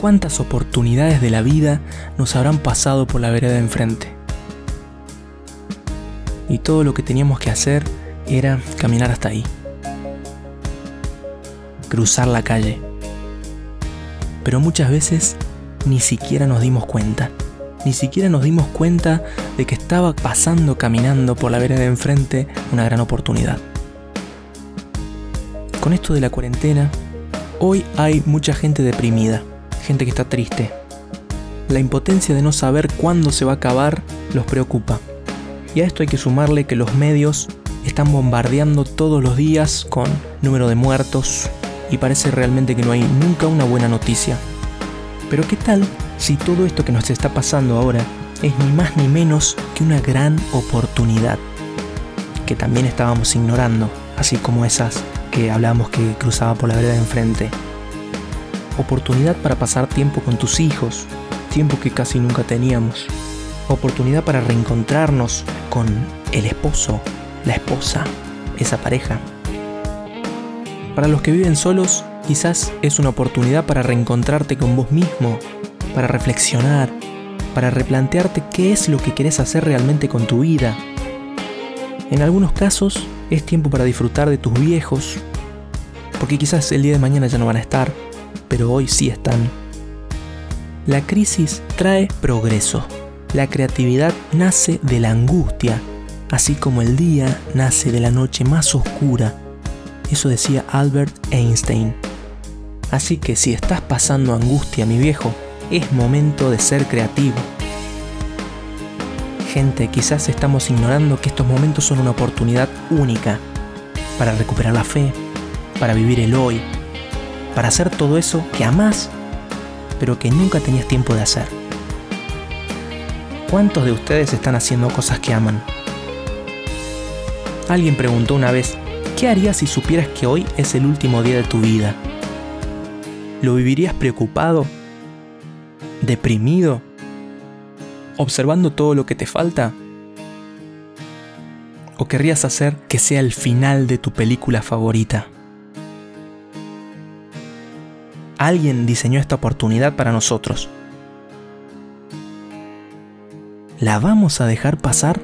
¿Cuántas oportunidades de la vida nos habrán pasado por la vereda de enfrente? Y todo lo que teníamos que hacer era caminar hasta ahí. Cruzar la calle. Pero muchas veces ni siquiera nos dimos cuenta. Ni siquiera nos dimos cuenta de que estaba pasando caminando por la vereda de enfrente una gran oportunidad. Con esto de la cuarentena, hoy hay mucha gente deprimida gente que está triste. La impotencia de no saber cuándo se va a acabar los preocupa. Y a esto hay que sumarle que los medios están bombardeando todos los días con número de muertos y parece realmente que no hay nunca una buena noticia. Pero ¿qué tal si todo esto que nos está pasando ahora es ni más ni menos que una gran oportunidad que también estábamos ignorando, así como esas que hablábamos que cruzaba por la vereda de enfrente oportunidad para pasar tiempo con tus hijos, tiempo que casi nunca teníamos, oportunidad para reencontrarnos con el esposo, la esposa, esa pareja. Para los que viven solos, quizás es una oportunidad para reencontrarte con vos mismo, para reflexionar, para replantearte qué es lo que querés hacer realmente con tu vida. En algunos casos es tiempo para disfrutar de tus viejos, porque quizás el día de mañana ya no van a estar, pero hoy sí están. La crisis trae progreso. La creatividad nace de la angustia, así como el día nace de la noche más oscura. Eso decía Albert Einstein. Así que si estás pasando angustia, mi viejo, es momento de ser creativo. Gente, quizás estamos ignorando que estos momentos son una oportunidad única para recuperar la fe, para vivir el hoy, para hacer todo eso que amás, pero que nunca tenías tiempo de hacer. ¿Cuántos de ustedes están haciendo cosas que aman? Alguien preguntó una vez, ¿qué harías si supieras que hoy es el último día de tu vida? ¿Lo vivirías preocupado? ¿Deprimido? ¿Observando todo lo que te falta? ¿O querrías hacer que sea el final de tu película favorita? Alguien diseñó esta oportunidad para nosotros. ¿La vamos a dejar pasar?